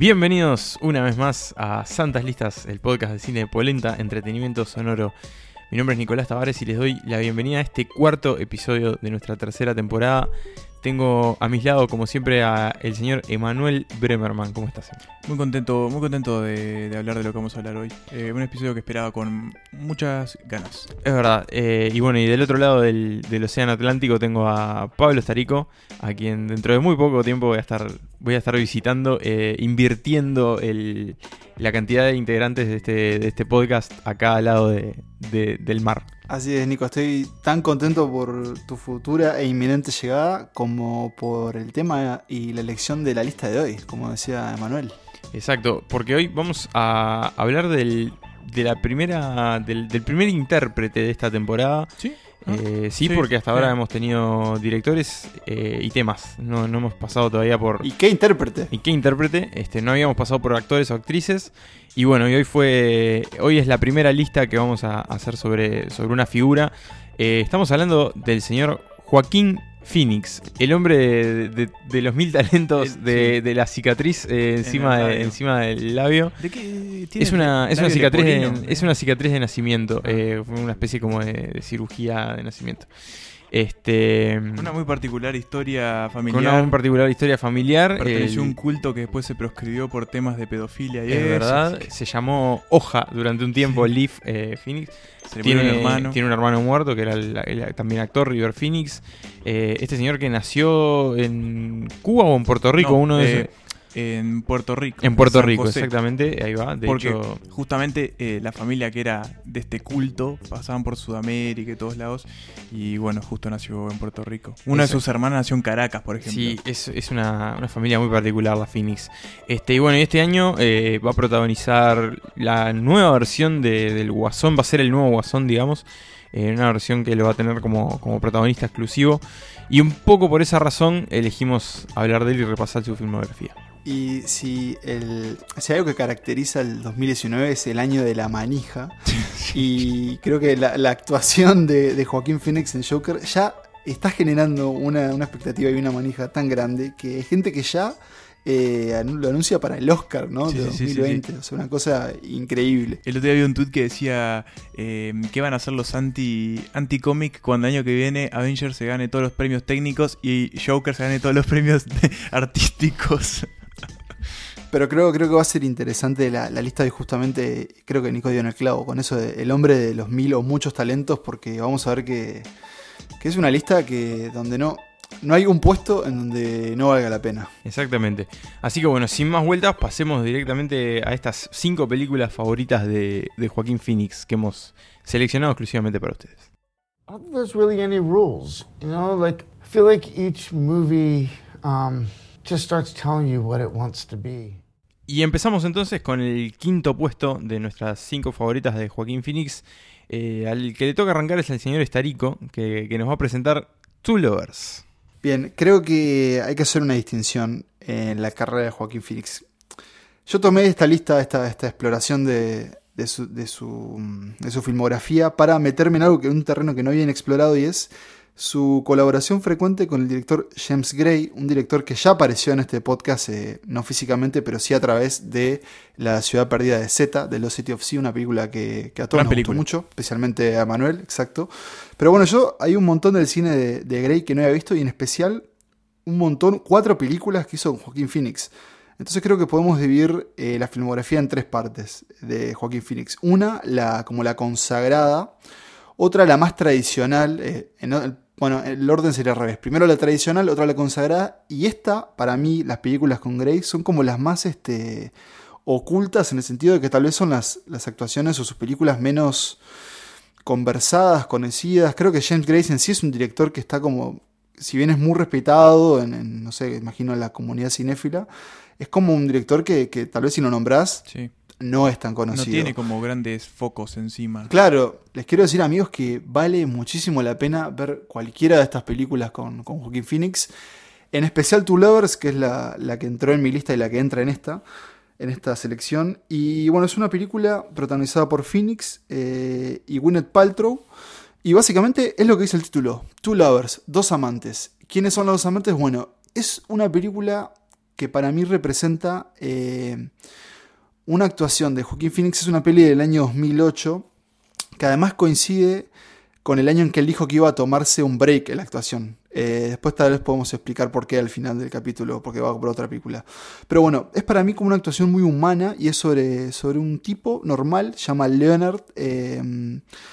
Bienvenidos una vez más a Santas Listas, el podcast de cine de Polenta, entretenimiento sonoro. Mi nombre es Nicolás Tavares y les doy la bienvenida a este cuarto episodio de nuestra tercera temporada tengo a mis lados, como siempre, a el señor Emanuel Bremerman. ¿Cómo estás? Muy contento, muy contento de, hablar de lo que vamos a hablar hoy. Eh, un episodio que esperaba con muchas ganas. Es verdad. Eh, y bueno, y del otro lado del, Océano Atlántico tengo a Pablo Starico, a quien dentro de muy poco tiempo voy a estar, voy a estar visitando, eh, invirtiendo la cantidad de integrantes de este, de este podcast acá al lado del mar. Así es, Nico, estoy tan contento por tu futura e inminente llegada como por el tema y la elección de la lista de hoy, como decía Emanuel. Exacto, porque hoy vamos a hablar del, de la primera, del, primer intérprete de esta temporada. Sí. Eh, sí, porque hasta ahora hemos tenido directores eh, y temas. No, no, hemos pasado todavía por. ¿Y qué intérprete? ¿Y qué intérprete? Este, no habíamos pasado por actores o actrices. Y bueno, y hoy fue. Hoy es la primera lista que vamos a hacer sobre, sobre una figura. Eh, estamos hablando del señor Joaquín Phoenix, el hombre de, los mil talentos de, la cicatriz eh, encima, encima del labio. ¿De qué es una, es una cicatriz de, es una cicatriz de nacimiento. Eh, fue una especie como de cirugía de nacimiento. Este, una muy particular historia familiar. Una muy particular historia familiar. Perteneció a un culto que después se proscribió por temas de pedofilia y es verdad. Se llamó Hoja durante un tiempo, Leaf eh, Phoenix. tiene, un hermano. tiene un hermano muerto que era también actor, River Phoenix. Eh, este señor que nació en Cuba o en Puerto Rico, uno de eh, en Puerto Rico. En Puerto Rico, exactamente, ahí va. De Porque justamente eh, la familia que era de este culto pasaban por Sudamérica y todos lados. Y bueno, justo nació en Puerto Rico. Una de sus hermanas nació en Caracas, por ejemplo. Sí, es, una, familia muy particular, la Phoenix. Este, y bueno, este año eh, va a protagonizar la nueva versión del Guasón, va a ser el nuevo Guasón, digamos. Eh, una versión que lo va a tener como, como protagonista exclusivo. Y un poco por esa razón elegimos hablar de él y repasar su filmografía. Y si, el, si algo que caracteriza el 2019 es el año de la manija, y creo que la, actuación de, Joaquín Phoenix en Joker ya está generando una, expectativa y una manija tan grande que hay gente que ya eh, lo anuncia para el Oscar, ¿no? de 2020. o sea, una cosa increíble. El otro día había un tweet que decía eh, ¿qué van a hacer los anti anti-comic cuando el año que viene Avengers se gane todos los premios técnicos y Joker se gane todos los premios artísticos. Pero creo, creo que va a ser interesante la, lista de justamente, creo que Nico dio en el clavo, con eso de el hombre de los mil o muchos talentos, porque vamos a ver que, es una lista que donde no, no hay un puesto en donde no valga la pena. Exactamente. Así que bueno, sin más vueltas, pasemos directamente a estas cinco películas favoritas de, Joaquín Phoenix que hemos seleccionado exclusivamente para ustedes. I don't think there's really any rules, you know, like I feel like each movie um, just starts telling you what it wants to be. Y empezamos entonces con el quinto puesto de nuestras cinco favoritas de Joaquín Phoenix. Eh, al que le toca arrancar es el señor Estarico, que, nos va a presentar Two Lovers. Bien, creo que hay que hacer una distinción en la carrera de Joaquín Phoenix. Yo tomé esta lista, esta, esta exploración de, su, de, su, de su filmografía para meterme en algo que un terreno que no había explorado y es su colaboración frecuente con el director James Gray, un director que ya apareció en este podcast, eh, no físicamente, pero sí a través de La ciudad perdida de Z, de Lost City of Sea, una película que, a todos nos gustó mucho, especialmente a Manuel, exacto. Pero bueno, yo hay un montón del cine de, Gray que no había visto y en especial un montón, cuatro películas que hizo con Joaquín Phoenix. Entonces creo que podemos dividir eh, la filmografía en tres partes de Joaquín Phoenix. Una, la, como la consagrada, otra la más tradicional, eh, bueno, el orden sería al revés. Primero la tradicional, otra la consagrada. Y esta, para mí, las películas con Grace son como las más este, ocultas en el sentido de que tal vez son las, las actuaciones o sus películas menos conversadas, conocidas. Creo que James Grace en sí es un director que está como, si bien es muy respetado en, no sé, imagino en la comunidad cinéfila, es como un director que, que tal vez si lo nombrás, sí no es tan conocido. No tiene como grandes focos encima. Claro, les quiero decir amigos que vale muchísimo la pena ver cualquiera de estas películas con, con Joaquín Phoenix. En especial Two Lovers, que es la, que entró en mi lista y la que entra en esta, en esta selección. Y bueno, es una película protagonizada por Phoenix eh, y Gwyneth Paltrow. Y básicamente es lo que dice el título. Two Lovers, dos amantes. ¿Quiénes son los dos amantes? Bueno, es una película que para mí representa eh, una actuación de Joaquín Phoenix. Es una peli del año 2008 que además coincide con el año en que él dijo que iba a tomarse un break en la actuación. Eh, después tal vez podemos explicar por qué al final del capítulo, porque va por otra película. Pero bueno, es para mí como una actuación muy humana y es sobre, sobre un tipo normal, se llama Leonard. Eh,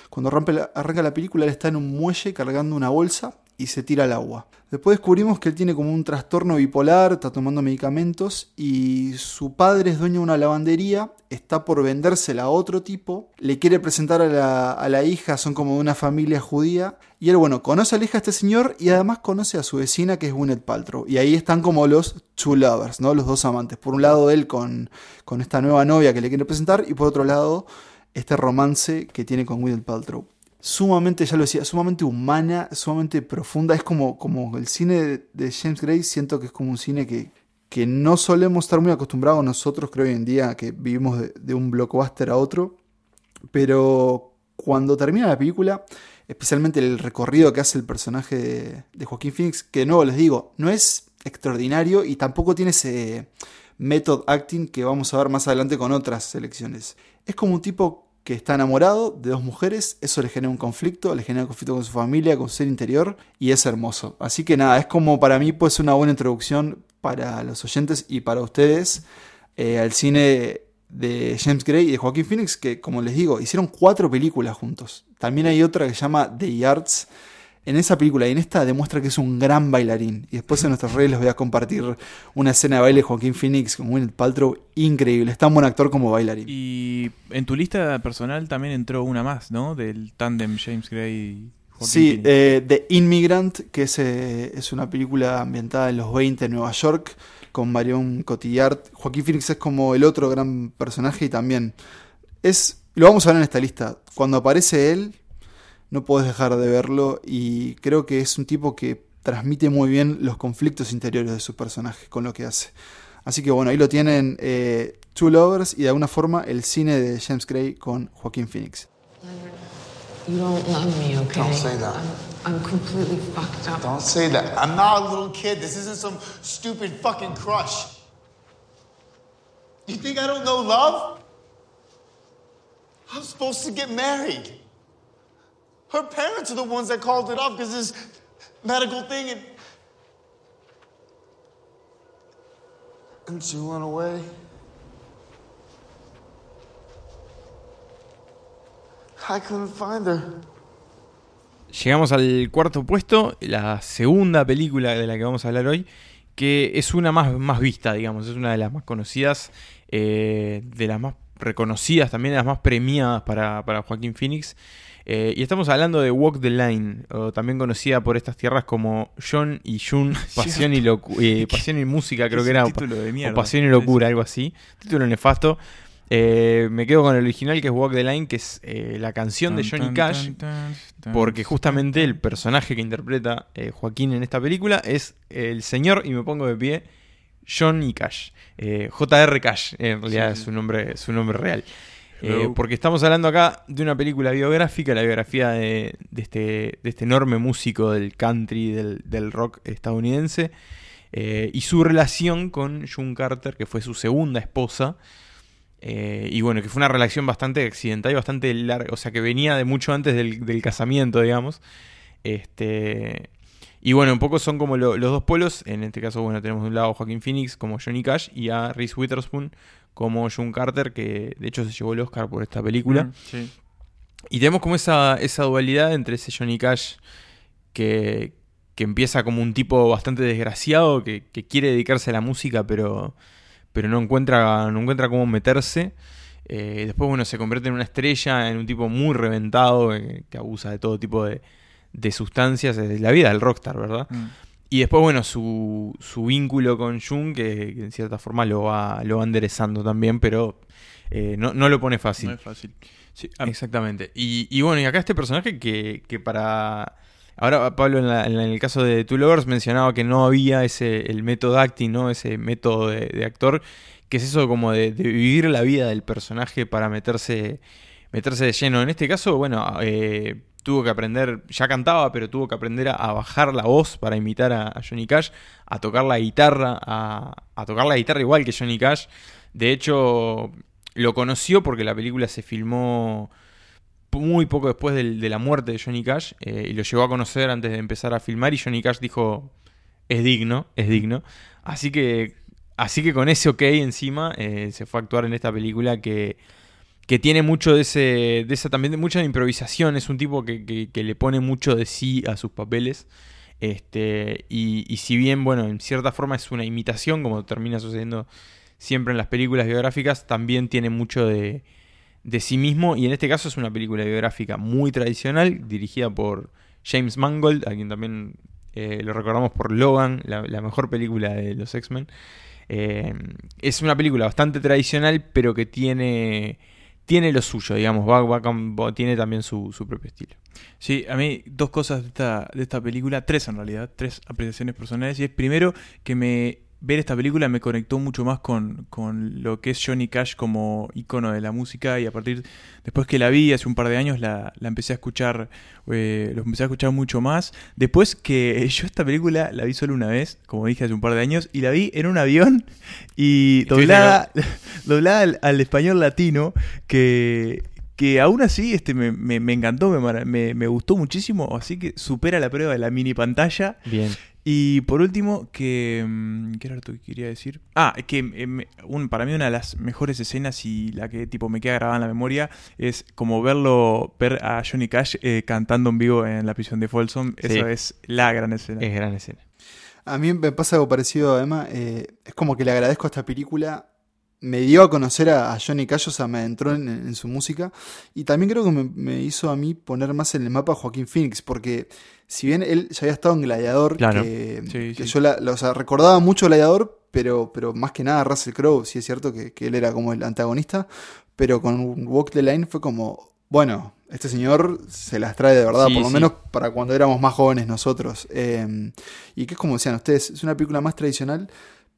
cuando arranca la película, él está en un muelle cargando una bolsa y se tira al agua. Después descubrimos que él tiene como un trastorno bipolar, está tomando medicamentos y su padre es dueño de una lavandería, está por vendérsela a otro tipo, le quiere presentar a la, hija, son como de una familia judía y él, bueno, conoce a la hija de este señor y además conoce a su vecina que es Gwyneth Paltrow. Y ahí están como los two lovers, ¿no? Los dos amantes. Por un lado él con, con esta nueva novia que le quiere presentar y por otro lado este romance que tiene con Gwyneth Paltrow sumamente, ya lo decía, sumamente humana, sumamente profunda. Es como, como el cine de James Gray, siento que es como un cine que, que no solemos estar muy acostumbrados nosotros, creo hoy en día, que vivimos de, un blockbuster a otro. Pero cuando termina la película, especialmente el recorrido que hace el personaje de, Joaquín Phoenix, que de nuevo les digo, no es extraordinario y tampoco tiene ese method acting que vamos a ver más adelante con otras selecciones. Es como un tipo que está enamorado de dos mujeres, eso le genera un conflicto, le genera un conflicto con su familia, con su ser interior, y es hermoso. Así que nada, es como para mí pues una buena introducción para los oyentes y para ustedes eh, al cine de James Gray y de Joaquín Phoenix, que como les digo, hicieron cuatro películas juntos. También hay otra que se llama The Yards, en esa película y en esta demuestra que es un gran bailarín. Y después en nuestras redes les voy a compartir una escena de baile de Joaquín Phoenix con Gwyneth Paltrow increíble. Es tan buen actor como bailarín. Y en tu lista personal también entró una más, ¿no? Del tandem James Gray. Joaquín sí, eh, The Immigrant, que es, eh, es una película ambientada en los 20 en Nueva York con Marion Cotillard. Joaquín Phoenix es como el otro gran personaje y también es... Lo vamos a ver en esta lista. Cuando aparece él, no puedes dejar de verlo y creo que es un tipo que transmite muy bien los conflictos interiores de su personaje con lo que hace. Así que bueno, ahí lo tienen eh, Two Lovers y de alguna forma el cine de James Gray con Joaquín Phoenix. You don't love me, okay? Don't say that. I'm, I'm completely fucked up. Don't say that. I'm not a little kid. This isn't some stupid fucking crush. You think I don't know love? I'm supposed to get married. Her parents are the ones that called it off because this medical thing and. And she went away. I couldn't find her. Llegamos al cuarto puesto, la segunda película de la que vamos a hablar hoy, que es una más, más vista, digamos, es una de las más conocidas, eh, de las más reconocidas, también las más premiadas para, para Joaquín Phoenix. Eh, y estamos hablando de Walk the Line, o también conocida por estas tierras como John y Jun, Pasión y, eh, Pasión y Música, creo que era. o Pasión y Locura, algo así. Título nefasto. Eh, me quedo con el original que es Walk the Line, que es la canción de Johnny Cash, porque justamente el personaje que interpreta Joaquín en esta película es el señor, y me pongo de pie, Johnny Cash. J.R. Cash, en realidad es su nombre, su nombre real. Eh, porque estamos hablando acá de una película biográfica, la biografía de, este, de este, enorme músico del country, del, rock estadounidense, eh, y su relación con June Carter, que fue su segunda esposa. Eh, y bueno, que fue una relación bastante accidental y bastante larga, o sea, que venía de mucho antes del, casamiento, digamos. Este, y bueno, un poco son como los dos polos. En este caso, bueno, tenemos de un lado a Joaquín Phoenix como Johnny Cash y a Reese Witherspoon como June Carter, que de hecho se llevó el Oscar por esta película. Mm, y tenemos como esa, esa dualidad entre ese Johnny Cash que, que empieza como un tipo bastante desgraciado, que, quiere dedicarse a la música, pero, pero no, encuentra, no encuentra cómo meterse. Eh, después, bueno, se convierte en una estrella, en un tipo muy reventado, eh, que abusa de todo tipo de, de sustancias, de la vida del rockstar, ¿verdad? Mm. Y después, bueno, su, su vínculo con Jung, que, en cierta forma lo va, lo va enderezando también, pero eh, no, no, lo pone fácil. No es fácil. Sí, exactamente. Y, y, bueno, y acá este personaje que, que para... Ahora Pablo en, el caso de Two Lovers mencionaba que no había ese el método acting, ¿no? Ese método de, actor, que es eso como de, vivir la vida del personaje para meterse, meterse de lleno. En este caso, bueno, eh, tuvo que aprender, ya cantaba, pero tuvo que aprender a, bajar la voz para imitar a, Johnny Cash, a tocar la guitarra, a, tocar la guitarra igual que Johnny Cash. De hecho, lo conoció porque la película se filmó muy poco después de, la muerte de Johnny Cash eh, y lo llegó a conocer antes de empezar a filmar y Johnny Cash dijo, es digno, es digno. Así que, así que con ese ok encima eh, se fue a actuar en esta película que, que tiene mucho de ese, de esa también, mucha improvisación, es un tipo que, le pone mucho de sí a sus papeles. Este, y, y si bien, bueno, en cierta forma es una imitación, como termina sucediendo siempre en las películas biográficas, también tiene mucho de, de sí mismo. Y en este caso es una película biográfica muy tradicional, dirigida por James Mangold, a quien también eh, lo recordamos por Logan, la, mejor película de los X-Men. Eh, es una película bastante tradicional, pero que tiene, tiene lo suyo, digamos, tiene también su, su, propio estilo. Sí, a mí dos cosas de esta, de esta película, tres en realidad, tres apreciaciones personales. Y es primero que me ver esta película me conectó mucho más con, con, lo que es Johnny Cash como icono de la música y a partir, después que la vi hace un par de años, la, la empecé a escuchar, eh, lo empecé a escuchar mucho más. Después que yo esta película la vi solo una vez, como dije hace un par de años, y la vi en un avión y doblada, doblada al, español latino, que, que aún así este, me, me, encantó, me, me, gustó muchísimo, así que supera la prueba de la mini pantalla. Bien. Y por último, que. Mm, ¿Qué era lo que quería decir? Ah, que em, un, para mí una de las mejores escenas y la que tipo me queda grabada en la memoria es como verlo, ver a Johnny Cash eh, cantando en vivo en la prisión de Folsom. Eso es la gran escena. Es gran escena. A mí me pasa algo parecido a Emma. Eh, es como que le agradezco a esta película me dio a conocer a, Johnny Cash, o sea, me entró en, su música. Y también creo que me, hizo a mí poner más en el mapa a Joaquín Phoenix, porque si bien él ya había estado en Gladiador, que, yo la, o sea, recordaba mucho Gladiador, pero, pero más que nada Russell Crowe, sí es cierto que, él era como el antagonista, pero con Walk the Line fue como, bueno, este señor se las trae de verdad, por lo menos para cuando éramos más jóvenes nosotros. Eh, y que es como decían ustedes, es una película más tradicional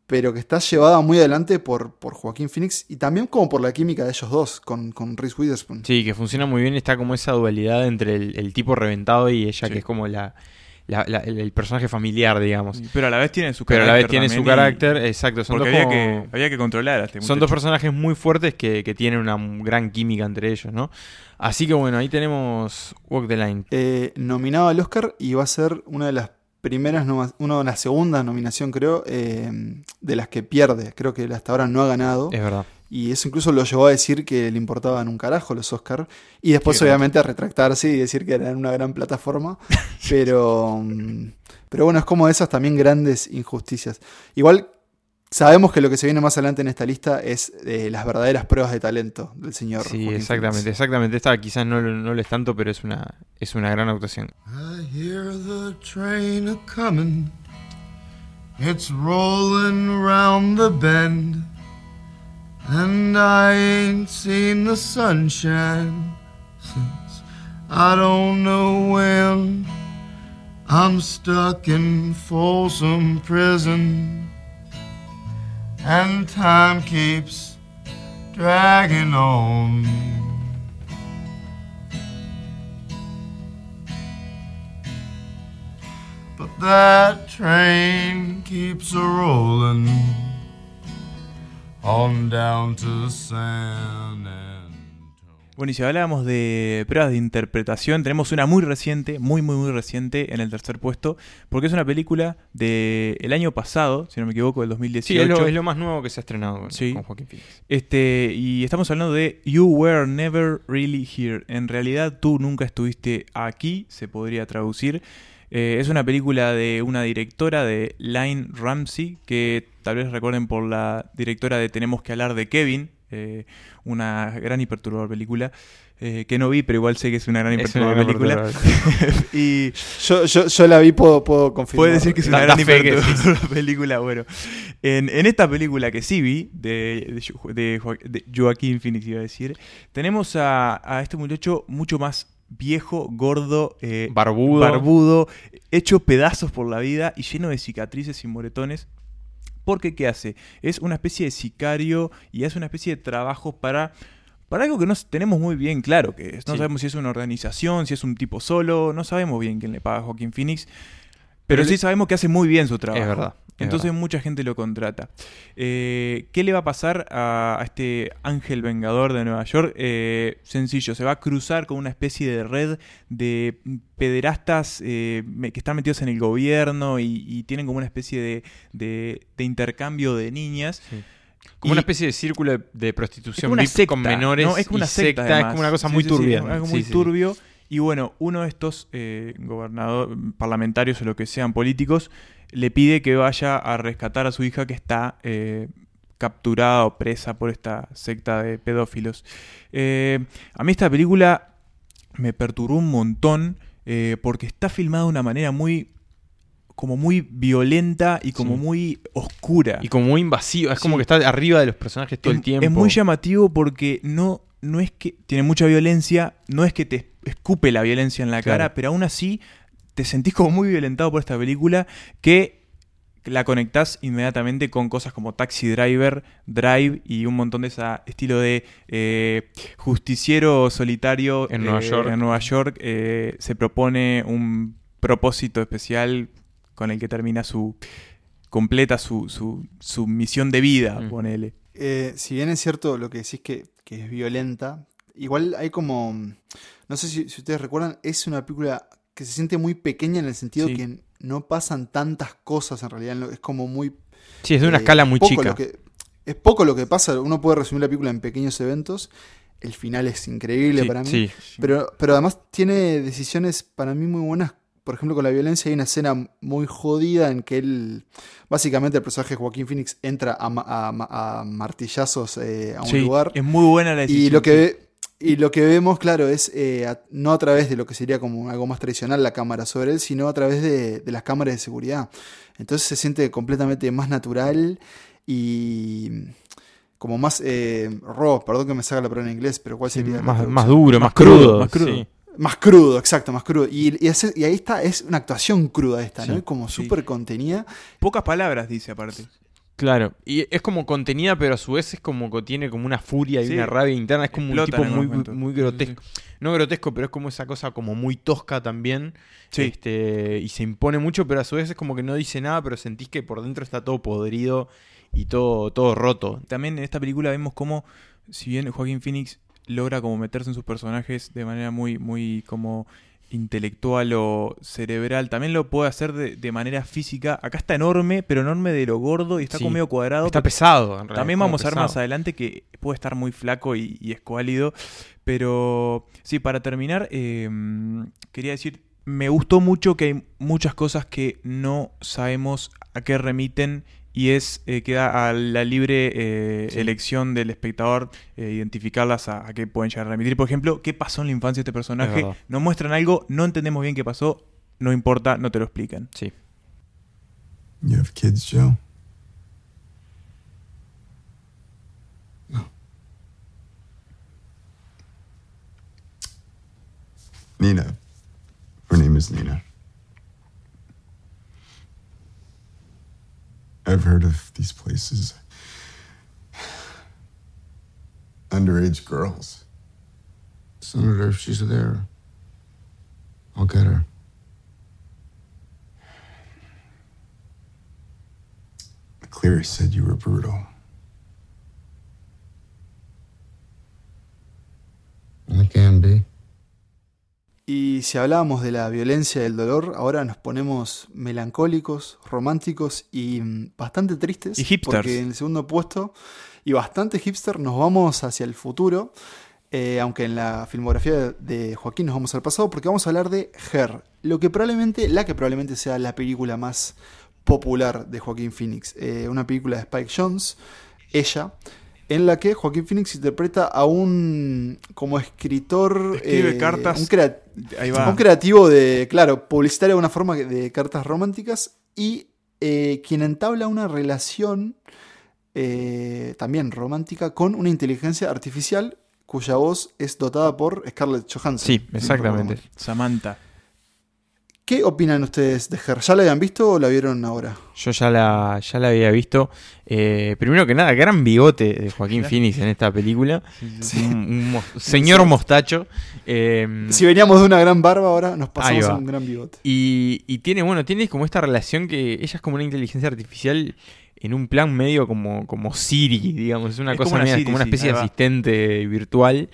pero que está llevada muy adelante por, por Joaquín Phoenix y también como por la química de ellos dos con, con Reese Witherspoon. Sí, que funciona muy bien, está como esa dualidad entre el, tipo reventado y ella, que es como la, el personaje familiar, digamos. Pero a la vez tiene su carácter. Pero a la vez tiene su carácter, exacto. Son porque había, que, había que controlar a este Son dos personajes muy fuertes que, tienen una gran química entre ellos, ¿no? Así que bueno, ahí tenemos Walk the Line. Eh, nominado al Oscar y va a ser una de las primeras, una, la segunda nominación creo, eh, de las que pierde. Creo que hasta ahora no ha ganado. Es verdad. Y eso incluso lo llevó a decir que le importaban un carajo los Oscars. Y después obviamente a retractarse y decir que eran una gran plataforma. pero, mm, pero bueno, es como esas también grandes injusticias. Igual Sabemos que lo que se viene más adelante en esta lista es eh, las verdaderas pruebas de talento del señor. Sí, exactamente, exactamente. Esta quizás no, no lo es tanto, pero es una, es una gran actuación. I hear the train coming. It's rolling around the bend. And I ain't seen the sunshine since I don't know when. I'm stuck in Folsom Prison. And time keeps dragging on. But that train keeps a rolling on down to San Bueno, y si hablábamos de pruebas de interpretación, tenemos una muy reciente, muy, muy, muy reciente en el tercer puesto, porque es una película del año pasado, si no me equivoco, del 2018. Sí, es lo, más nuevo que se ha estrenado con Joaquín Phoenix. Este, y estamos hablando de You Were Never Really Here. En realidad, tú nunca estuviste aquí, se podría traducir. Eh, es una película de una directora de Line Ramsey, que tal vez recuerden por la directora de Tenemos que hablar de Kevin, eh, una gran y perturbadora película. Eh, que no vi, pero igual sé que es una gran y perturbadora película. y yo, yo, la vi, puedo, puedo confirmar. Puede decir que es una gran y perturbadora película. Bueno, en, en, esta película que sí vi, de, de, de, Joaquín Phoenix, iba a decir, tenemos a, a este muchacho mucho más viejo, gordo, eh, barbudo. barbudo, hecho pedazos por la vida y lleno de cicatrices y moretones. Porque ¿qué hace? Es una especie de sicario y hace una especie de trabajo para para algo que no tenemos muy bien claro que es. No sabemos si es una organización, si es un tipo solo, no sabemos bien quién le paga a Joaquín Phoenix. Pero, sí sabemos que hace muy bien su trabajo. Es verdad. Entonces mucha gente lo contrata. Eh, ¿Qué le va a pasar a, este ángel vengador de Nueva York? Eh, sencillo, se va a cruzar con una especie de red de pederastas eh, que están metidos en el gobierno y, tienen como una especie de, intercambio de niñas. Como una especie de círculo de, prostitución con menores. No, es como una secta. es como una cosa muy turbia. algo muy turbio. Y bueno, uno de estos gobernadores, parlamentarios o lo que sean políticos, le pide que vaya a rescatar a su hija que está eh, capturada o presa por esta secta de pedófilos. Eh, a mí esta película me perturbó un montón eh, porque está filmada de una manera muy como muy violenta y como muy oscura. Y como muy invasiva. Es como que está arriba de los personajes todo el tiempo. Es muy llamativo porque no, no es que. Tiene mucha violencia. No es que te escupe la violencia en la cara, pero aún así te sentís como muy violentado por esta película que la conectás inmediatamente con cosas como Taxi Driver, Drive y un montón de ese estilo de eh, justiciero solitario en Nueva eh, York. En Nueva York eh, se propone un propósito especial con el que termina su. completa su, su, misión de vida, mm. ponele. si bien es cierto lo que decís que, que es violenta, igual hay como. No sé si, si ustedes recuerdan, es una película que se siente muy pequeña en el sentido que no pasan tantas cosas en realidad. Es como muy. Sí, es de una eh, escala muy chica. es poco lo que pasa. Uno puede resumir la película en pequeños eventos. El final es increíble para mí. Pero, pero además tiene decisiones para mí muy buenas. Por ejemplo, con la violencia hay una escena muy jodida en que él. Básicamente, el personaje de Joaquín Phoenix entra a, martillazos eh, a un lugar. Es muy buena la decisión. Y lo que y lo que vemos, claro, es eh, no a través de lo que sería como algo más tradicional la cámara sobre él, sino a través de, las cámaras de seguridad. Entonces se siente completamente más natural y como más eh, raw, perdón que me salga la palabra en inglés, pero ¿cuál sería? más, más, duro, más, crudo. Más crudo. Más crudo, exacto, más crudo. Y, y, ahí está, es una actuación cruda esta, ¿no? Como súper contenida. Pocas palabras dice aparte. Claro, y es como contenida, pero a su vez es como que tiene como una furia y una rabia interna. Es como un tipo muy, muy grotesco. No grotesco, pero es como esa cosa como muy tosca también. Este, y se impone mucho, pero a su vez es como que no dice nada, pero sentís que por dentro está todo podrido y todo, todo roto. También en esta película vemos como, si bien Joaquín Phoenix logra como meterse en sus personajes de manera muy, muy como intelectual o cerebral, también lo puede hacer de, manera física. Acá está enorme, pero enorme de lo gordo y está como medio cuadrado. Está pesado, También vamos a ver más adelante que puede estar muy flaco y, escuálido. Pero sí, para terminar, em, quería decir, me gustó mucho que hay muchas cosas que no sabemos a qué remiten y es eh, queda a la libre eh, elección del espectador eh, identificarlas a, qué pueden llegar a remitir. Por ejemplo, ¿qué pasó en la infancia de este personaje? Nos muestran algo, no entendemos bien qué pasó, no importa, no te lo explican. Sí. You have kids, Joe? No. Nina. Her name is Nina. I've heard of these places. Underage girls. Senator, if she's there, I'll get her. Cleary said you were brutal. I can be. Y si hablábamos de la violencia y el dolor, ahora nos ponemos melancólicos, románticos y mm, bastante tristes. Y hipsters. Porque en el segundo puesto, y bastante hipster, nos vamos hacia el futuro. Eh, aunque en la filmografía de Joaquín nos vamos al pasado, porque vamos a hablar de Her, lo que probablemente, la que probablemente sea la película más popular de Joaquín Phoenix. Eh, una película de Spike Jones, ella, en la que Joaquín Phoenix interpreta a un como escritor escribe eh, cartas. un, creativo de claro publicitario de una forma de cartas románticas y eh, quien entabla una relación eh, también romántica con una inteligencia artificial cuya voz es dotada por Scarlett Johansson. Sí exactamente. Samantha ¿Qué opinan ustedes de Her? ¿Ya la habían visto o la vieron ahora? Yo ya la, ya la había visto. Eh, primero que nada, gran bigote de Joaquín Phoenix en esta película. Sí. Un, un mo- señor mostacho. Eh, Si veníamos de una gran barba, ahora nos pasamos a un gran bigote. Y, y tiene, bueno, tiene como esta relación que ella es como una inteligencia artificial en un plan medio como, como Siri, digamos. Es una Es cosa como una media- Siri, como una especie de asistente virtual.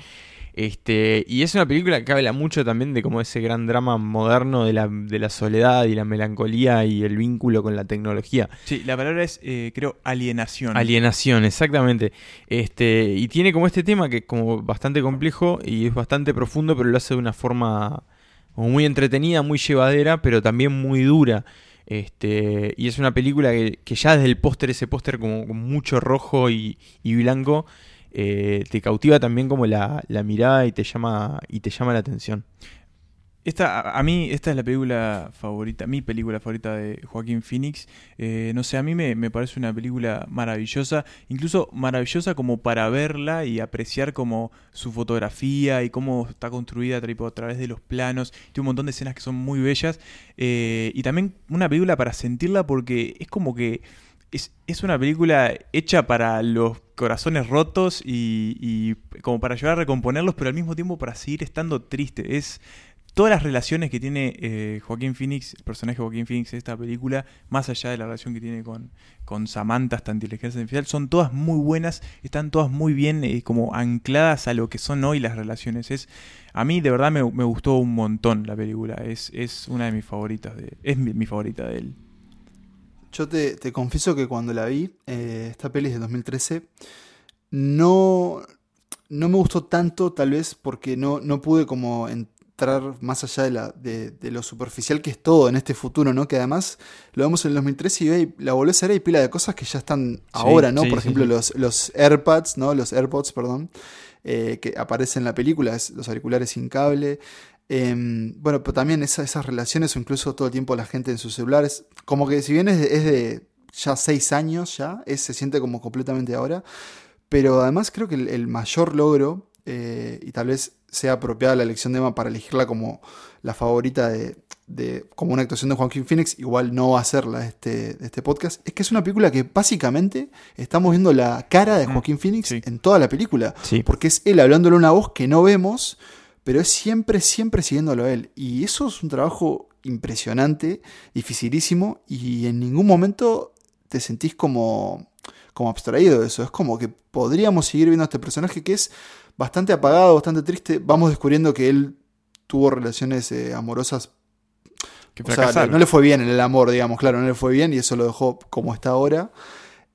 Este, y es una película que habla mucho también de como ese gran drama moderno de la, de la soledad y la melancolía y el vínculo con la tecnología. Sí, la palabra es, eh, creo, alienación. Alienación, exactamente. Este, y tiene como este tema que es como bastante complejo y es bastante profundo, pero lo hace de una forma muy entretenida, muy llevadera, pero también muy dura. Este, y es una película que, que ya desde el póster, ese póster como con mucho rojo y, y blanco, eh, te cautiva también como la, la mirada y te llama, y te llama la atención. Esta, a- mí, esta es la película favorita, mi película favorita de Joaquín Phoenix. Eh, no sé, a mí me, me parece una película maravillosa, incluso maravillosa como para verla y apreciar como su fotografía y cómo está construida a través de los planos. Tiene un montón de escenas que son muy bellas. eh, y también una película para sentirla porque es como que es, es una película hecha para los corazones rotos y, como para ayudar a recomponerlos, pero al mismo tiempo para seguir estando triste. Es todas las relaciones que tiene eh, Joaquín Phoenix, el personaje de Joaquín Phoenix en esta película, más allá de la relación que tiene con, con Samantha, esta inteligencia artificial, son todas muy buenas, están todas muy bien eh, como ancladas a lo que son hoy las relaciones. Es, a mí de verdad me, gustó un montón la película, es, es una de mis favoritas, de, es mi favorita de él. Yo te, te confieso que cuando la vi, eh, esta peli es de 2013, no, no me gustó tanto, tal vez porque no, no pude como entrar más allá de, la, de, de lo superficial que es todo en este futuro, ¿no? Que además lo vemos en el 2013 y la volvés a ver y pila de cosas que ya están ahora, ¿no? sí, Por ejemplo, sí. Los, los AirPods, ¿no? Los AirPods, perdón, eh, que aparecen en la película, es los auriculares sin cable. Em, bueno, pero también esa- esas relaciones o incluso todo el tiempo la gente en sus celulares, como que si bien es de, es de ya seis años ya, es- se siente como completamente ahora, pero además creo que el, el mayor logro, eh, y tal vez sea apropiada la elección de Emma para elegirla como la favorita de, de- como una actuación de Joaquín Phoenix, igual no va a ser la de este, este podcast, es que es una película que básicamente estamos viendo la cara de Mm, Joaquín Phoenix sí. en toda la película. Sí. Porque es él hablándole a una voz que no vemos, pero es siempre, siempre siguiéndolo a él. Y eso es un trabajo impresionante, dificilísimo, y en ningún momento te sentís como, como abstraído de eso. Es como que podríamos seguir viendo a este personaje que es bastante apagado, bastante triste. Vamos descubriendo que él tuvo relaciones eh, amorosas. Que O sea, no le fue bien en el amor, digamos, claro, no le fue bien y eso lo dejó como está ahora.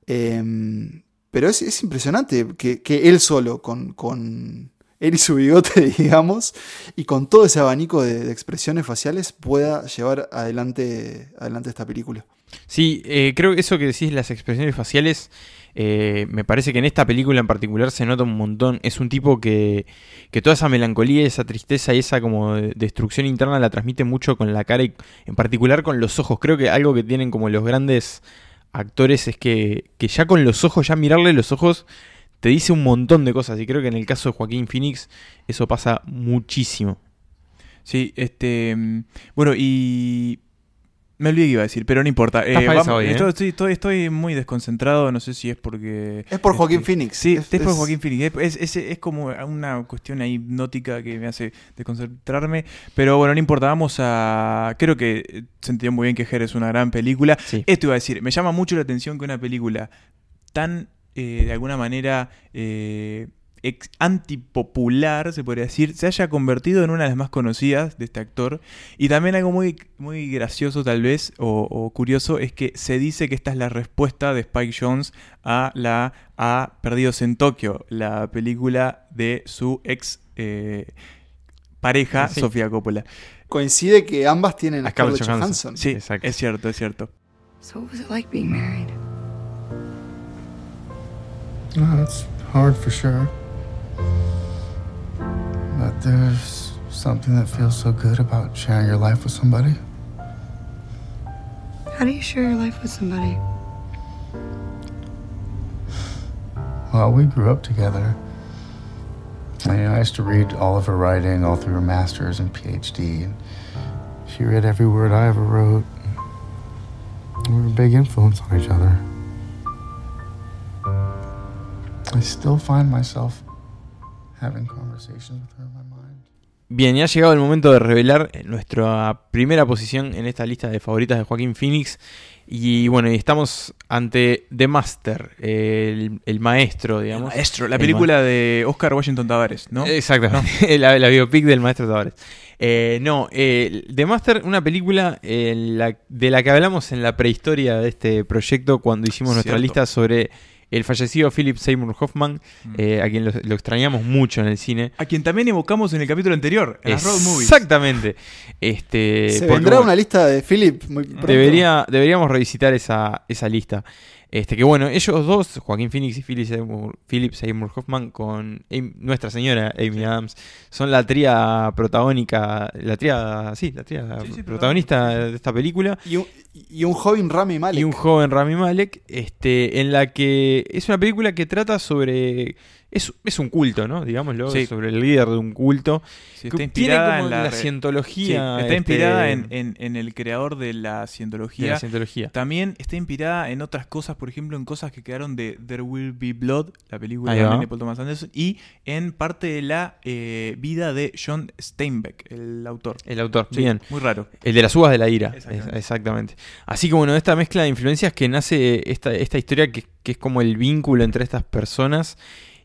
Em, pero es, es impresionante que, que él solo, con, con él y su bigote, digamos, y con todo ese abanico de, expresiones faciales, pueda llevar adelante, adelante esta película. Sí, eh, creo que eso que decís, las expresiones faciales, eh, me parece que en esta película en particular se nota un montón. Es un tipo que, que toda esa melancolía, esa tristeza y esa como de- destrucción interna la transmite mucho con la cara y en particular con los ojos. Creo que algo que tienen como los grandes actores es que, que ya con los ojos, ya mirarle los ojos, te dice un montón de cosas. Y creo que en el caso de Joaquín Phoenix eso pasa muchísimo. Sí, este. mm, Bueno, y. Me olvidé que iba a decir, pero no importa. Eh, vamos- hoy, ¿eh? estoy, estoy, estoy- estoy muy desconcentrado, no sé si es porque... Es por Joaquín este, Phoenix. Sí, Es- es, por Joaquín Phoenix. Es, es, es como una cuestión ahí hipnótica que me hace desconcentrarme. Pero bueno, no importa, vamos a... Creo que se entendió muy bien que Her es una gran película. Sí. Esto iba a decir, me llama mucho la atención que una película tan, eh, de alguna manera, eh, ex- antipopular, se podría decir, se haya convertido en una de las más conocidas de este actor. Y también algo muy, muy gracioso tal vez, o, o curioso, es que se dice que esta es la respuesta de Spike Jones a la a Perdidos en Tokio, la película de su ex eh, pareja, Sí. Sofía Coppola. Coincide que ambas tienen a A Scarlett Scarlett Johansson. Johansson. Sí, Exacto. es cierto, es cierto. So what was it like being married? No, it's hard for sure. But there's something that feels so good about sharing your life with somebody. How do you share your life with somebody? Well, we grew up together. I, I used to read all of her writing all through her master's and PhD. And She read every word I ever wrote. We were a big influence on each other. Bien, y ha llegado el momento de revelar nuestra primera posición en esta lista de favoritas de Joaquín Phoenix. Y bueno, y estamos ante The Master, el, el maestro, digamos. Maestro, la El película de Oscar Washington Tavares, ¿no? Exactamente, la, la biopic del maestro Tavares. Eh, no, eh, The Master, una película eh, la- de la que hablamos en la prehistoria de este proyecto cuando hicimos nuestra Cierto. lista sobre el fallecido Philip Seymour Hoffman, Mm. eh, a quien lo, lo extrañamos mucho en el cine. A quien también evocamos en el capítulo anterior, en las road movies. Exactamente. Este, Se vendrá una lista de Philip muy pronto. Debería, deberíamos revisitar esa, esa lista. Este, que bueno, ellos dos, Joaquín Phoenix y Philip Seymour, Philip Seymour Hoffman, con Amy- nuestra señora Amy Adams, son la tría protagónica, la tría, sí, la tría Sí, sí, protagonista protagonista, de esta película. Y un, y un joven Rami Malek. Y un joven Rami Malek, este, en la que es una película que trata sobre. Es, es un culto, ¿no? Digámoslo, Sí. sobre el líder de un culto. Sí, está inspirada en la, la, cientología. Sí, está este, inspirada en, en- en el creador de la de cientología. la cientología. También está inspirada en otras cosas, por ejemplo, en cosas que quedaron de There Will Be Blood, la película de Paul Thomas Anderson, y en parte de la eh, vida de John Steinbeck, el autor. El autor, bien. Muy raro. El de las uvas de la ira. Exactamente. Así que bueno, esta mezcla de influencias que nace esta, esta historia que, que es como el vínculo entre estas personas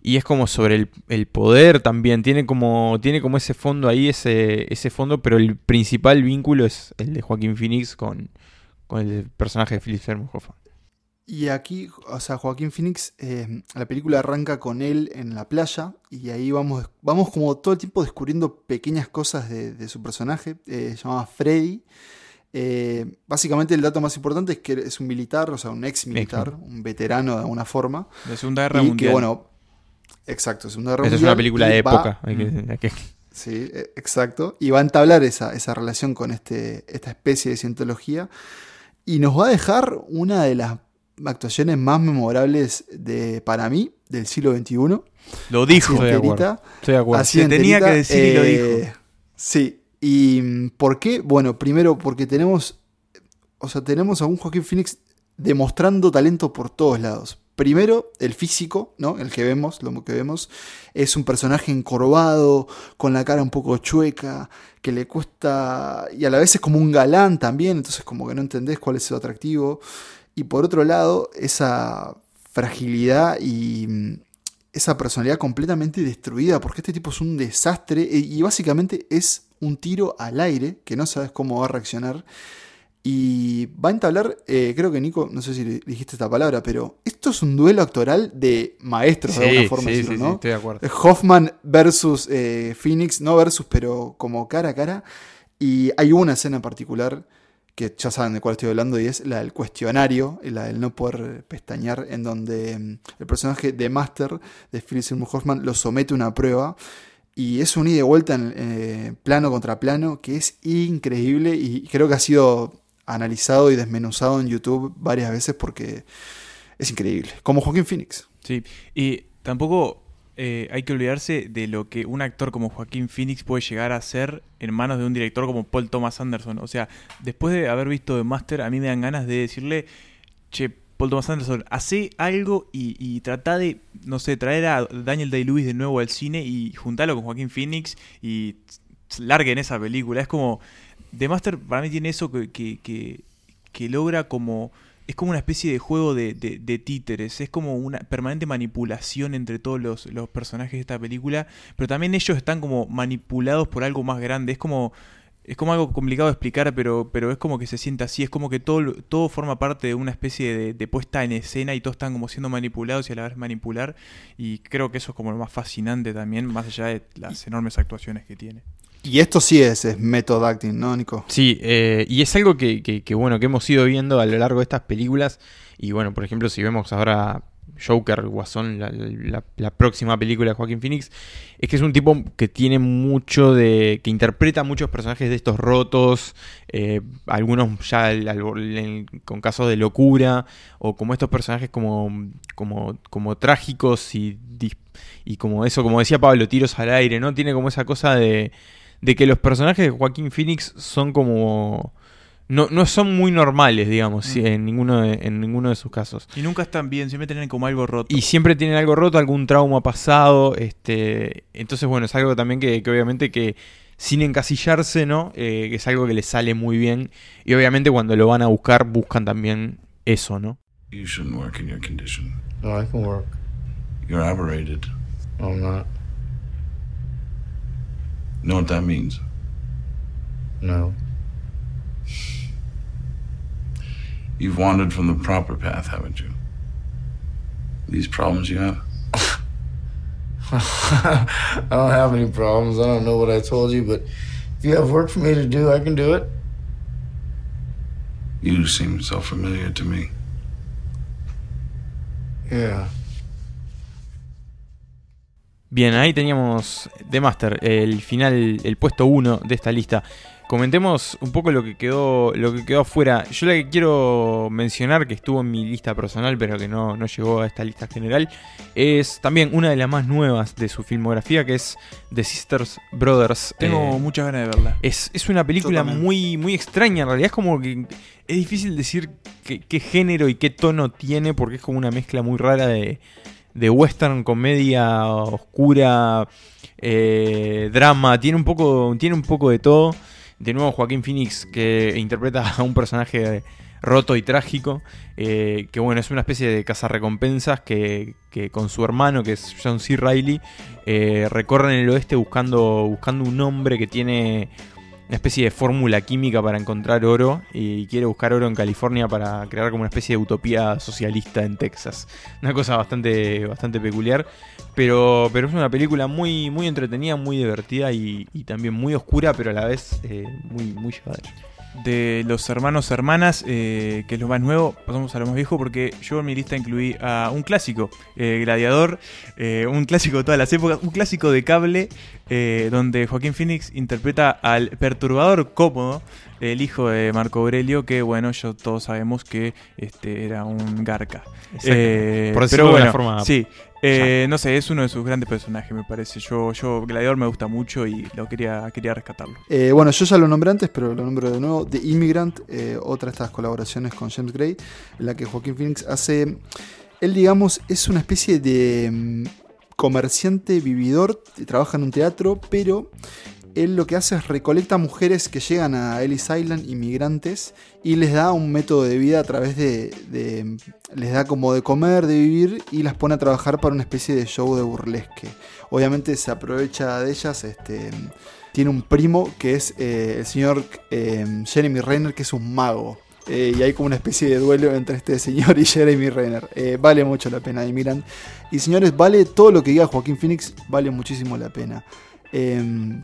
y es como sobre el, el poder también. Tiene como, tiene como ese fondo ahí, ese, ese fondo, pero el principal vínculo es el de Joaquín Phoenix con, con el personaje de Philip Seymour Hoffman. Y aquí, o sea, Joaquín Phoenix, eh, la película arranca con él en la playa y ahí vamos, vamos como todo el tiempo descubriendo pequeñas cosas de, de su personaje. eh, se llama Freddy. Eh, básicamente el dato más importante es que es un militar, o sea, un ex militar, un veterano de alguna forma. La Segunda Guerra y Mundial. que bueno, exacto, Segunda Guerra Esta es una película de va- época. hay que- hay que- Sí, e- exacto. Y va a entablar esa, esa relación con este, esta especie de cientología. Y nos va a dejar una de las actuaciones más memorables de, para mí del siglo XXI. Lo dijo. Estoy de acuerdo. Enterita, Estoy de acuerdo. así Se tenía enterita, que decir y lo eh, dijo. Sí. ¿Y mm, por qué? Bueno, primero porque tenemos, o sea, tenemos a un Joaquín Phoenix demostrando talento por todos lados. Primero, el físico, ¿no? El que vemos, lo que vemos, es un personaje encorvado, con la cara un poco chueca, que le cuesta. y a la vez es como un galán también, entonces como que no entendés cuál es su atractivo. Y por otro lado, esa fragilidad y mm, esa personalidad completamente destruida, porque este tipo es un desastre e- y básicamente es un tiro al aire, que no sabes cómo va a reaccionar. Y va a entablar, eh, creo que Nico, no sé si le dijiste esta palabra, pero esto es un duelo actoral de maestros, de alguna forma sí, decirlo, sí, ¿no? sí, estoy de acuerdo. Hoffman versus eh, Phoenix, no versus, pero como cara a cara. Y hay una escena en particular que ya saben de cuál estoy hablando y es la del cuestionario, la del no poder pestañear, en donde mm, el personaje de Master de Philip Seymour Hoffman lo somete a una prueba. Y es un ida y vuelta en eh, plano contra plano que es increíble y creo que ha sido analizado y desmenuzado en YouTube varias veces porque es increíble. Como Joaquín Phoenix. Sí, y tampoco eh, hay que olvidarse de lo que un actor como Joaquín Phoenix puede llegar a ser en manos de un director como Paul Thomas Anderson. O sea, después de haber visto The Master, a mí me dan ganas de decirle, che, Paul Thomas Anderson, hace algo y, y trata de, no sé, traer a Daniel Day-Lewis de nuevo al cine y juntarlo con Joaquín Phoenix y larguen esa película. Es como, The Master para mí tiene eso que, que, que, que logra como es como una especie de juego de, de- de títeres, es como una permanente manipulación entre todos los, los personajes de esta película, pero también ellos están como manipulados por algo más grande, es como es como algo complicado de explicar, pero, pero es como que se siente así, es como que todo, todo forma parte de una especie de, de puesta en escena y todos están como siendo manipulados y a la vez manipular, y creo que eso es como lo más fascinante también, más allá de las enormes actuaciones que tiene. Y esto sí es, es method acting, ¿no, Nico? Sí, eh, y es algo que, que- bueno, que hemos ido viendo a lo largo de estas películas. Y bueno, por ejemplo, si vemos ahora Joker, Guasón, la, la- próxima película de Joaquín Phoenix, es que es un tipo que tiene mucho de. que interpreta muchos personajes de estos rotos, eh, algunos ya con casos de locura, o como estos personajes como, como, como trágicos y, y como eso, como decía Pablo, tiros al aire, ¿no? Tiene como esa cosa de de que los personajes de Joaquín Phoenix son como... No, no son muy normales, digamos, Mm. en, ninguno de, en ninguno de sus casos. Y nunca están bien, siempre tienen como algo roto. Y siempre tienen algo roto, algún trauma pasado. Este, entonces, bueno, es algo también que, que obviamente que sin encasillarse, ¿no? Eh, que es algo que les sale muy bien. Y obviamente cuando lo van a buscar, buscan también eso, ¿no? You shouldn't work in your condition. No, I can work. You're aberrated. No, I'm not. Know what that means? No. You've wandered from the proper path, haven't you? These problems you have? I don't have any problems. I don't know what I told you, but if you have work for me to do, I can do it. You seem so familiar to me. Yeah. Bien, ahí teníamos The Master, el final, el puesto 1 de esta lista. Comentemos un poco lo que quedó, lo que quedó afuera. Yo la que quiero mencionar, que estuvo en mi lista personal, pero que no, no llegó a esta lista general, es también una de las más nuevas de su filmografía, que es The Sisters Brothers. Tengo Eh, muchas ganas de verla. es, es una película muy, muy extraña, en realidad es como que es difícil decir qué, qué género y qué tono tiene, porque es como una mezcla muy rara de, de western, comedia oscura, eh, drama, tiene un, poco, tiene un poco de todo. De nuevo Joaquín Phoenix que interpreta a un personaje roto y trágico, eh, que bueno, es una especie de cazarrecompensas que, que con su hermano, que es John C. Reilly, eh, recorren el oeste buscando, buscando un hombre que tiene una especie de fórmula química para encontrar oro y quiere buscar oro en California para crear como una especie de utopía socialista en Texas. Una cosa bastante, bastante peculiar, pero, pero es una película muy, muy entretenida, muy divertida y, y también muy oscura, pero a la vez eh, muy, muy llevadera. De los hermanos hermanas, eh, que es lo más nuevo, pasamos a lo más viejo porque yo en mi lista incluí a un clásico, eh, Gladiador, eh, un clásico de todas las épocas, un clásico de cable, donde Joaquín Phoenix interpreta al perturbador cómodo, el hijo de Marco Aurelio, que bueno, yo todos sabemos que este era un garca. Por decirlo pero de una forma sí, eh, no sé, es uno de sus grandes personajes, me parece. Yo, yo Gladiador me gusta mucho y lo quería, quería rescatarlo. Eh, bueno, yo ya lo nombré antes, pero lo nombro de nuevo. The Immigrant, eh, otra de estas colaboraciones con James Gray, en la que Joaquín Phoenix hace. Él, digamos, es una especie de mm, comerciante vividor, trabaja en un teatro, pero él lo que hace es recolecta mujeres que llegan a Ellis Island, inmigrantes, y les da un método de vida a través de, les da como de comer, de vivir, y las pone a trabajar para una especie de show de burlesque. Obviamente se aprovecha de ellas, este, tiene un primo que es eh, el señor eh, Jeremy Renner, que es un mago. Eh, y hay como una especie de duelo entre este señor y Jeremy Renner. Vale mucho la pena, Immigrant. Y señores, vale todo lo que diga Joaquín Phoenix, vale muchísimo la pena. Eh,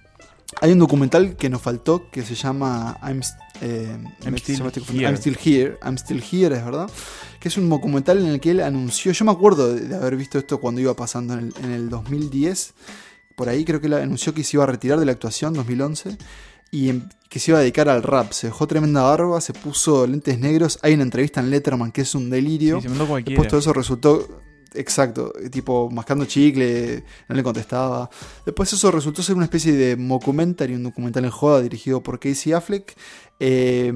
hay un documental que nos faltó que se llama I'm, eh, I'm Still. Here. I'm Still Here. I'm Still Here, es verdad. Que es un documental en el que él anunció. Yo me acuerdo de, haber visto esto cuando iba pasando en el, en el 2010. Por ahí creo que él anunció que se iba a retirar de la actuación 2011 y em- que se iba a dedicar al rap. Se dejó tremenda barba, se puso lentes negros. Hay una entrevista en Letterman que es un delirio. Sí, se mandó. Después todo eso resultó. Exacto, tipo mascando chicle, no le contestaba. Después eso resultó ser una especie de mockumentary, un documental en joda dirigido por Casey Affleck. Eh,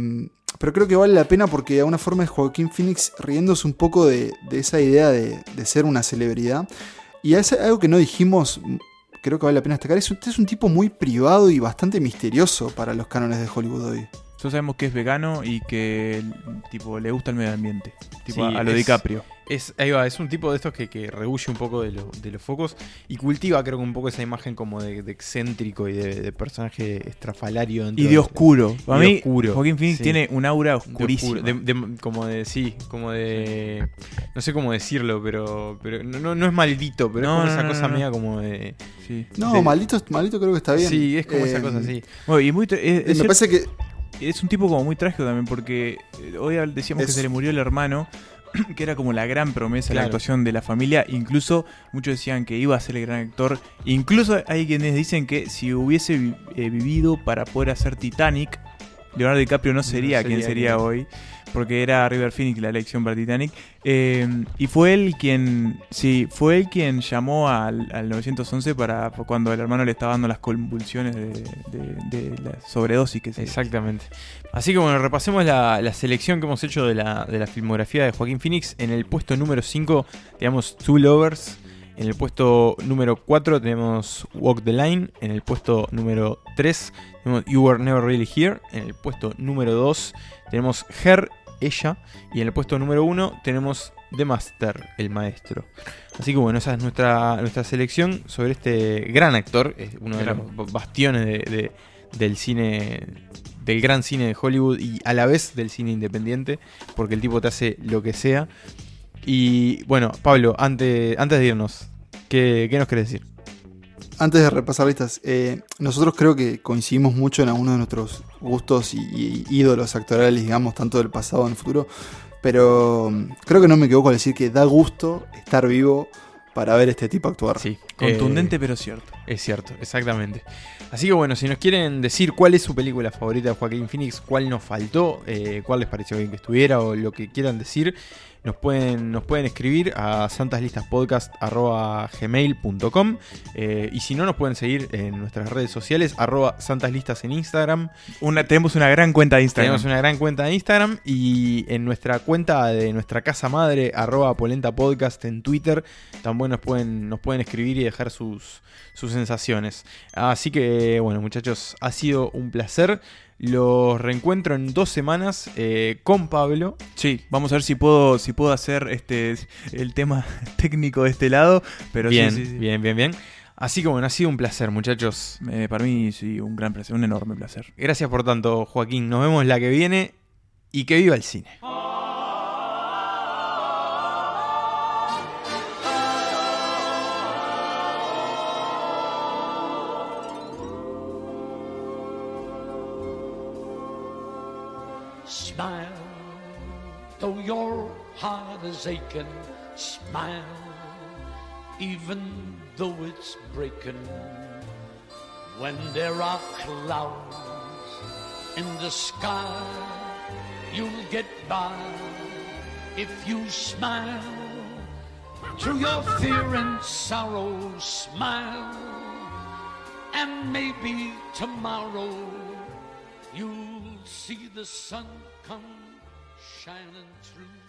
pero creo que vale la pena porque de alguna forma es Joaquín Phoenix riéndose un poco de, de esa idea de, de ser una celebridad. Y es algo que no dijimos, creo que vale la pena destacar, es, un- es un tipo muy privado y bastante misterioso para los cánones de Hollywood hoy. Todos sabemos que es vegano y que tipo le gusta el medio ambiente. Tipo Sí, a lo es- DiCaprio. Es, ahí va, es un tipo de estos que, que rehuye un poco de, lo- de los focos y cultiva creo que un poco esa imagen como de, de excéntrico y de, de personaje estrafalario. Y de oscuro. Para mí, oscuro, Joaquín Phoenix sí. tiene un aura de oscurísima. oscuro, de- de- como de, sí, como de... No sé cómo decirlo, pero, pero no, no, no es maldito, pero No, es como no, esa no, cosa media como de... Sí. No, maldito, maldito creo que está bien. Sí, es como Eh, esa cosa así. Bueno, y muy es, es Me cierto- parece que es un tipo como muy trágico también porque eh, hoy decíamos que se le murió el hermano. Que era como la gran promesa de la actuación de la familia. Incluso muchos decían que iba a ser el gran actor. Incluso hay quienes dicen que si hubiese vi- eh, vivido para poder hacer Titanic, Leonardo DiCaprio no sería, sería quien sería hoy. Porque era River Phoenix la elección para Titanic. Eh, y fue él quien, sí, fue él quien llamó al, al 911 para cuando el hermano le estaba dando las convulsiones de, de- la sobredosis Exactamente. Así que bueno, repasemos la, la selección que hemos hecho de la, de la filmografía de Joaquín Phoenix. En el puesto número 5 tenemos Two Lovers. En el puesto número 4 tenemos Walk the Line. En el puesto número 3 tenemos You Were Never Really Here. En el puesto número 2 tenemos Her, ella. Y en el puesto número 1 tenemos The Master, el maestro. Así que bueno, esa es nuestra, nuestra selección sobre este gran actor, es uno de los bastiones de- de- del cine, del gran cine de Hollywood y a la vez del cine independiente, porque el tipo te hace lo que sea. Y bueno, Pablo, antes, antes de irnos, ¿qué, qué nos querés decir? Antes de repasar listas, eh, nosotros creo que coincidimos mucho en algunos de nuestros gustos y, y ídolos actorales, digamos, tanto del pasado como del futuro. Pero mm, creo que no me equivoco al decir que da gusto estar vivo para ver este tipo actuar. Sí, Contundente eh, pero cierto. Es cierto, exactamente. Así que bueno, si nos quieren decir cuál es su película favorita de Joaquín Phoenix, cuál nos faltó, eh, cuál les pareció bien que estuviera o lo que quieran decir, nos pueden, nos pueden escribir a santaslistaspodcast.gmail.com eh, y si no, nos pueden seguir en nuestras redes sociales, arroba santaslistas en Instagram. Una, tenemos una gran cuenta de Instagram. Tenemos una gran cuenta de Instagram y en nuestra cuenta de nuestra casa madre, arroba polenta podcast en Twitter, también nos pueden, nos pueden escribir y dejar sus, sus sensaciones. Así que bueno muchachos, ha sido un placer. Los reencuentro en dos semanas eh, con Pablo. Sí, vamos a ver si puedo, si puedo hacer este el tema técnico de este lado. Pero sí, bien, sí, sí. bien, bien, bien. Así que bueno, ha sido un placer muchachos. Eh, para mí sí, un gran placer, un enorme placer. Gracias por tanto Joaquín. Nos vemos la que viene y que viva el cine. Is aching. Smile, even though it's breaking. When there are clouds in the sky, you'll get by if you smile. Through your fear and sorrow, smile, and maybe tomorrow you'll see the sun come shining through.